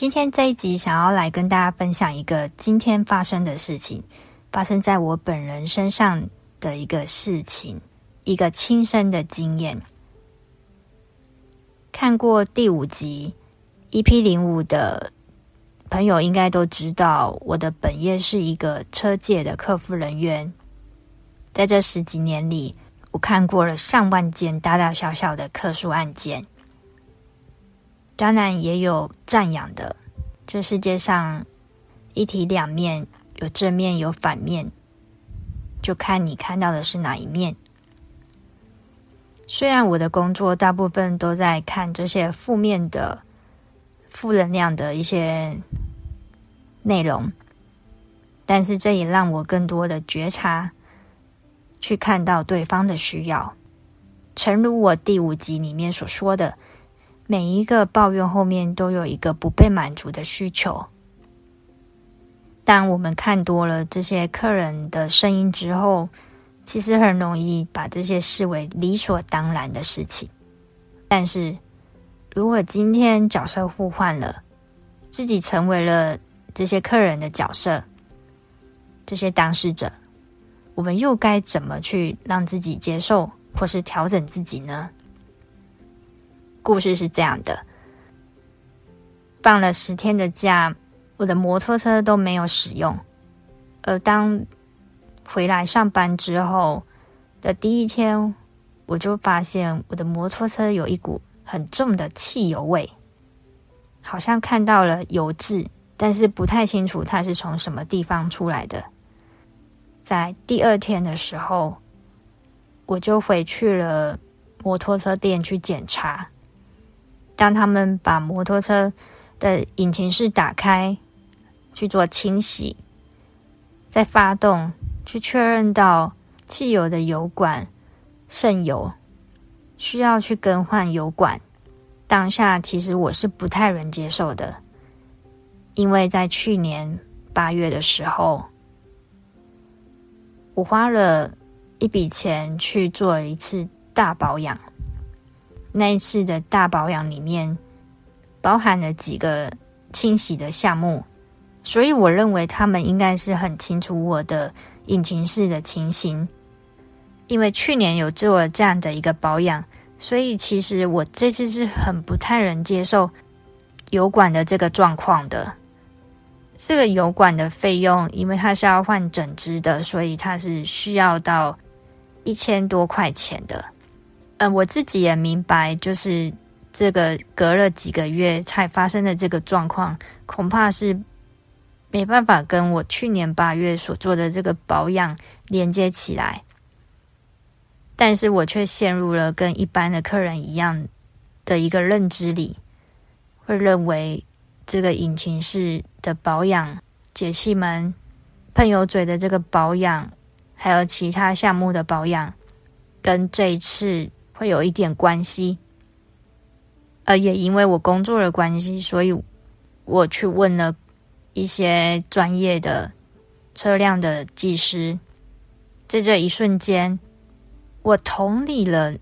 今天这一集想要来跟大家分享一个今天发生的事情，发生在我本人身上的一个事情，一个亲身的经验。看过第五集 EP 零五的朋友应该都知道，我的本业是一个车界的客服人员。在这十几年里，我看过了上万件大大小小的客诉案件。当然也有赞扬的，这世界上一体两面，有正面有反面，就看你看到的是哪一面。虽然我的工作大部分都在看这些负面的、负能量的一些内容，但是这也让我更多的觉察，去看到对方的需要。诚如我第五集里面所说的。每一个抱怨后面都有一个不被满足的需求。当我们看多了这些客人的声音之后，其实很容易把这些视为理所当然的事情。但是，如果今天角色互换了，自己成为了这些客人的角色，这些当事者，我们又该怎么去让自己接受或是调整自己呢？故事是这样的：放了十天的假，我的摩托车都没有使用。而当回来上班之后的第一天，我就发现我的摩托车有一股很重的汽油味，好像看到了油渍，但是不太清楚它是从什么地方出来的。在第二天的时候，我就回去了摩托车店去检查。当他们把摩托车的引擎室打开去做清洗，再发动去确认到汽油的油管渗油，需要去更换油管。当下其实我是不太能接受的，因为在去年八月的时候，我花了一笔钱去做了一次大保养。那一次的大保养里面，包含了几个清洗的项目，所以我认为他们应该是很清楚我的引擎室的情形。因为去年有做了这样的一个保养，所以其实我这次是很不太能接受油管的这个状况的。这个油管的费用，因为它是要换整只的，所以它是需要到一千多块钱的。嗯、我自己也明白，就是这个隔了几个月才发生的这个状况，恐怕是没办法跟我去年八月所做的这个保养连接起来。但是我却陷入了跟一般的客人一样的一个认知里，会认为这个引擎室的保养、节气门、喷油嘴的这个保养，还有其他项目的保养，跟这一次。会有一点关系，而也因为我工作的关系，所以我去问了一些专业的车辆的技师。在这一瞬间，我同理了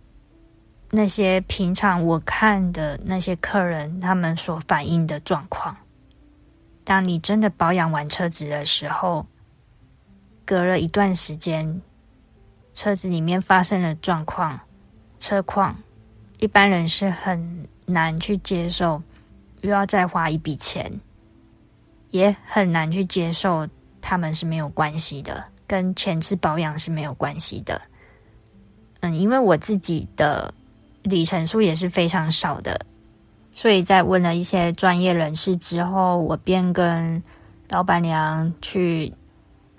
那些平常我看的那些客人他们所反映的状况。当你真的保养完车子的时候，隔了一段时间，车子里面发生了状况。车况，一般人是很难去接受，又要再花一笔钱，也很难去接受。他们是没有关系的，跟前次保养是没有关系的。嗯，因为我自己的里程数也是非常少的，所以在问了一些专业人士之后，我便跟老板娘去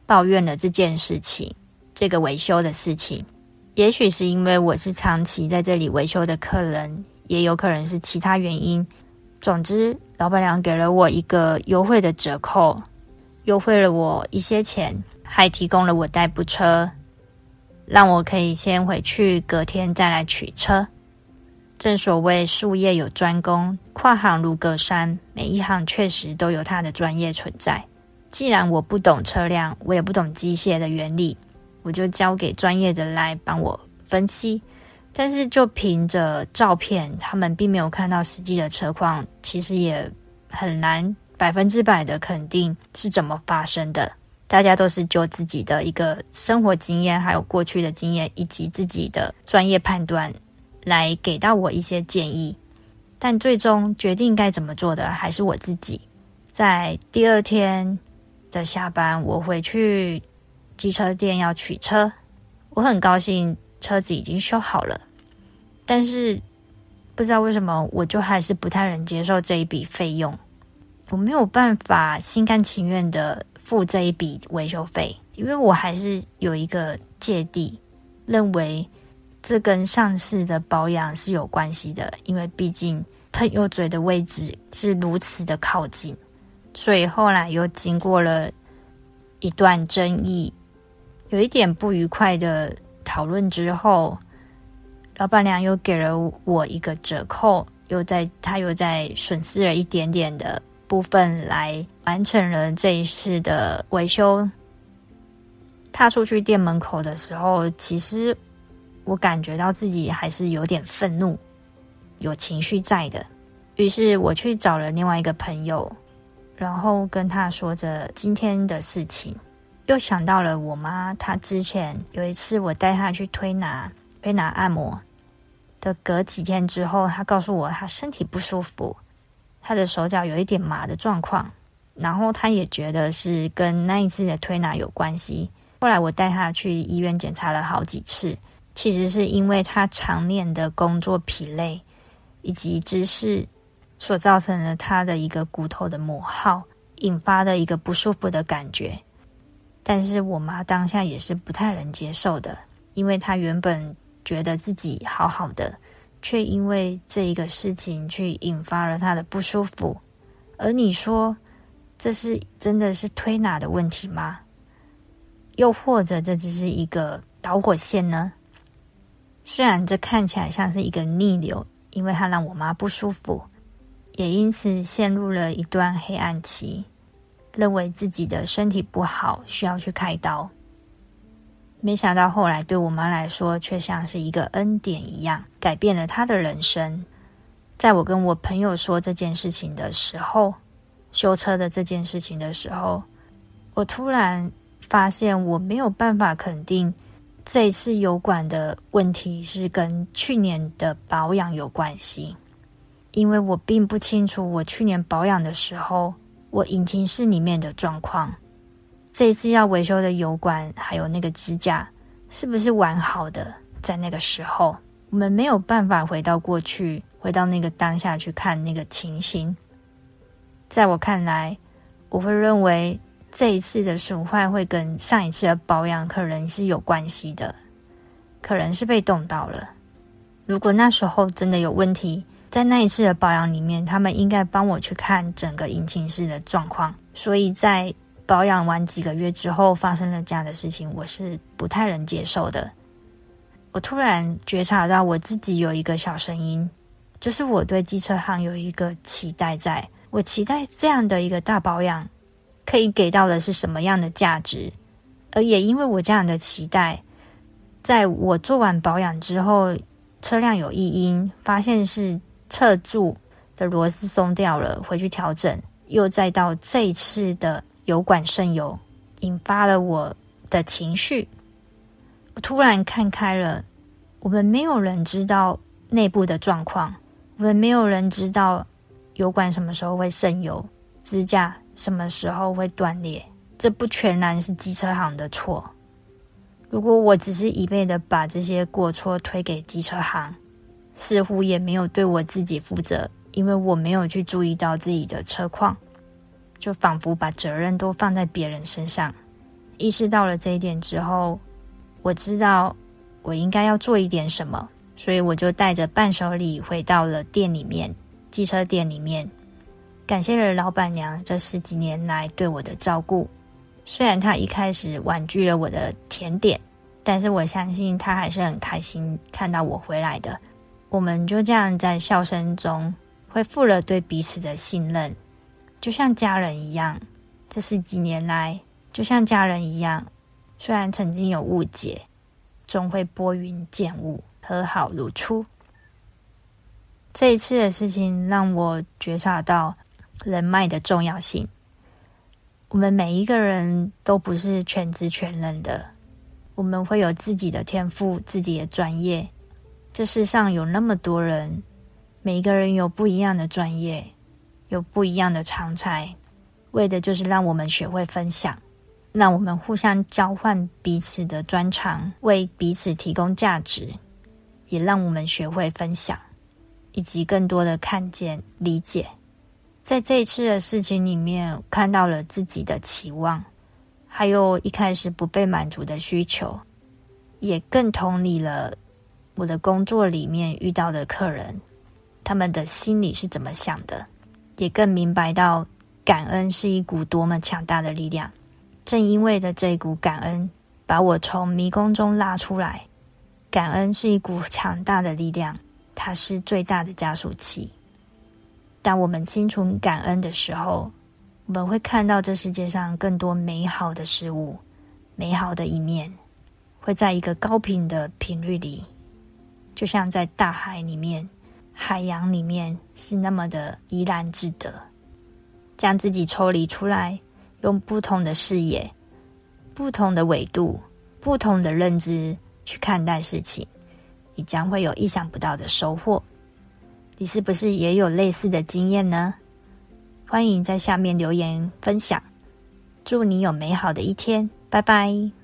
抱怨了这件事情，这个维修的事情。也许是因为我是长期在这里维修的客人，也有可能是其他原因。总之，老板娘给了我一个优惠的折扣，优惠了我一些钱，还提供了我代步车，让我可以先回去，隔天再来取车。正所谓术业有专攻，跨行如隔山，每一行确实都有它的专业存在。既然我不懂车辆，我也不懂机械的原理，我就交给专业的来帮我分析。但是就凭着照片，他们并没有看到实际的车况，其实也很难百分之百的肯定是怎么发生的。大家都是就自己的一个生活经验，还有过去的经验，以及自己的专业判断。来给到我一些建议，但最终决定该怎么做的还是我自己。在第二天的下班，我回去机车店要取车，我很高兴车子已经修好了，但是不知道为什么，我就还是不太能接受这一笔费用。我没有办法心甘情愿的付这一笔维修费，因为我还是有一个芥蒂，认为。这跟上次的保养是有关系的，因为毕竟喷油嘴的位置是如此的靠近，所以后来又经过了一段争议，有一点不愉快的讨论之后，老板娘又给了我一个折扣，又在她又在损失了一点点的部分来完成了这一次的维修。踏出去店门口的时候，其实。我感觉到自己还是有点愤怒，有情绪在的。于是我去找了另外一个朋友，然后跟他说着今天的事情，又想到了我妈。她之前有一次我带她去推拿，推拿按摩的隔几天之后，她告诉我她身体不舒服，她的手脚有一点麻的状况，然后她也觉得是跟那一次的推拿有关系。后来我带她去医院检查了好几次。其实是因为他常年的工作疲累，以及姿势所造成的他的一个骨头的磨耗，引发的一个不舒服的感觉。但是我妈当下也是不太能接受的，因为她原本觉得自己好好的，却因为这一个事情去引发了她的不舒服。而你说，这是真的是推拿的问题吗？又或者这只是一个导火线呢？虽然这看起来像是一个逆流，因为它让我妈不舒服，也因此陷入了一段黑暗期，认为自己的身体不好，需要去开刀。没想到后来对我妈来说，却像是一个恩典一样，改变了她的人生。在我跟我朋友说这件事情的时候，修车的这件事情的时候，我突然发现我没有办法肯定。这次油管的问题是跟去年的保养有关系，因为我并不清楚我去年保养的时候，我引擎室里面的状况。这一次要维修的油管还有那个支架是不是完好的？在那个时候，我们没有办法回到过去，回到那个当下去看那个情形。在我看来，我会认为。这一次的损坏会跟上一次的保养可能是有关系的，可能是被冻到了。如果那时候真的有问题，在那一次的保养里面，他们应该帮我去看整个引擎室的状况。所以在保养完几个月之后发生了这样的事情，我是不太能接受的。我突然觉察到我自己有一个小声音，就是我对机车行有一个期待在，我期待这样的一个大保养。可以给到的是什么样的价值？而也因为我这样的期待，在我做完保养之后，车辆有异音，发现是侧柱的螺丝松掉了，回去调整，又再到这一次的油管渗油，引发了我的情绪。我突然看开了，我们没有人知道内部的状况，我们没有人知道油管什么时候会渗油，支架。什么时候会断裂？这不全然是机车行的错。如果我只是一味的把这些过错推给机车行，似乎也没有对我自己负责，因为我没有去注意到自己的车况，就仿佛把责任都放在别人身上。意识到了这一点之后，我知道我应该要做一点什么，所以我就带着伴手礼回到了店里面，机车店里面。感谢了老板娘这十几年来对我的照顾，虽然她一开始婉拒了我的甜点，但是我相信她还是很开心看到我回来的。我们就这样在笑声中恢复了对彼此的信任，就像家人一样。这十几年来，就像家人一样，虽然曾经有误解，终会拨云见雾，和好如初。这一次的事情让我觉察到人脉的重要性。我们每一个人都不是全知全能的，我们会有自己的天赋、自己的专业。这世上有那么多人，每一个人有不一样的专业，有不一样的长才，为的就是让我们学会分享，让我们互相交换彼此的专长，为彼此提供价值，也让我们学会分享，以及更多的看见、理解。在这一次的事情里面，看到了自己的期望，还有一开始不被满足的需求，也更同理了我的工作里面遇到的客人，他们的心里是怎么想的，也更明白到感恩是一股多么强大的力量。正因为的这一股感恩，把我从迷宫中拉出来。感恩是一股强大的力量，它是最大的加速器。当我们清楚感恩的时候，我们会看到这世界上更多美好的事物，美好的一面，会在一个高频的频率里，就像在大海里面、海洋里面，是那么的怡然自得。将自己抽离出来，用不同的视野、不同的维度、不同的认知去看待事情，你将会有意想不到的收获。你是不是也有类似的经验呢？欢迎在下面留言分享。祝你有美好的一天，拜拜。